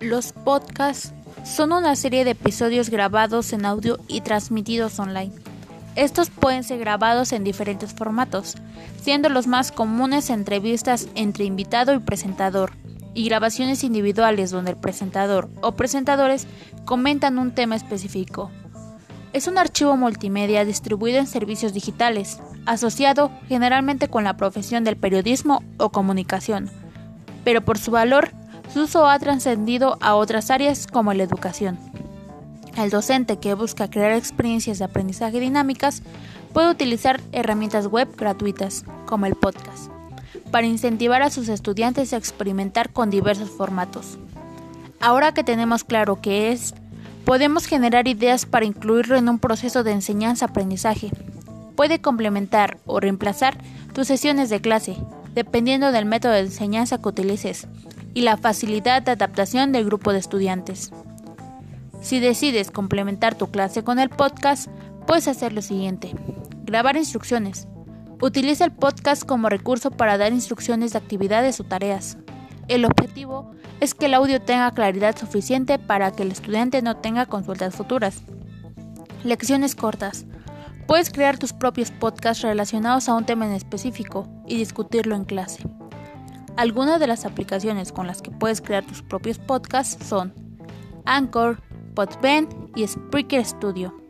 Los podcasts son una serie de episodios grabados en audio y transmitidos online. Estos pueden ser grabados en diferentes formatos, siendo los más comunes entrevistas entre invitado y presentador, y grabaciones individuales donde el presentador o presentadores comentan un tema específico. Es un archivo multimedia distribuido en servicios digitales, asociado generalmente con la profesión del periodismo o comunicación, pero por su valor su uso ha trascendido a otras áreas como la educación. El docente que busca crear experiencias de aprendizaje dinámicas puede utilizar herramientas web gratuitas, como el podcast, para incentivar a sus estudiantes a experimentar con diversos formatos. Ahora que tenemos claro qué es, podemos generar ideas para incluirlo en un proceso de enseñanza-aprendizaje. Puede complementar o reemplazar tus sesiones de clase, dependiendo del método de enseñanza que utilices, y la facilidad de adaptación del grupo de estudiantes. Si decides complementar tu clase con el podcast, puedes hacer lo siguiente. Grabar instrucciones. Utiliza el podcast como recurso para dar instrucciones de actividades o tareas. El objetivo es que el audio tenga claridad suficiente para que el estudiante no tenga consultas futuras. Lecciones cortas. Puedes crear tus propios podcasts relacionados a un tema en específico y discutirlo en clase. Algunas de las aplicaciones con las que puedes crear tus propios podcasts son Anchor, Podbean y Spreaker Studio.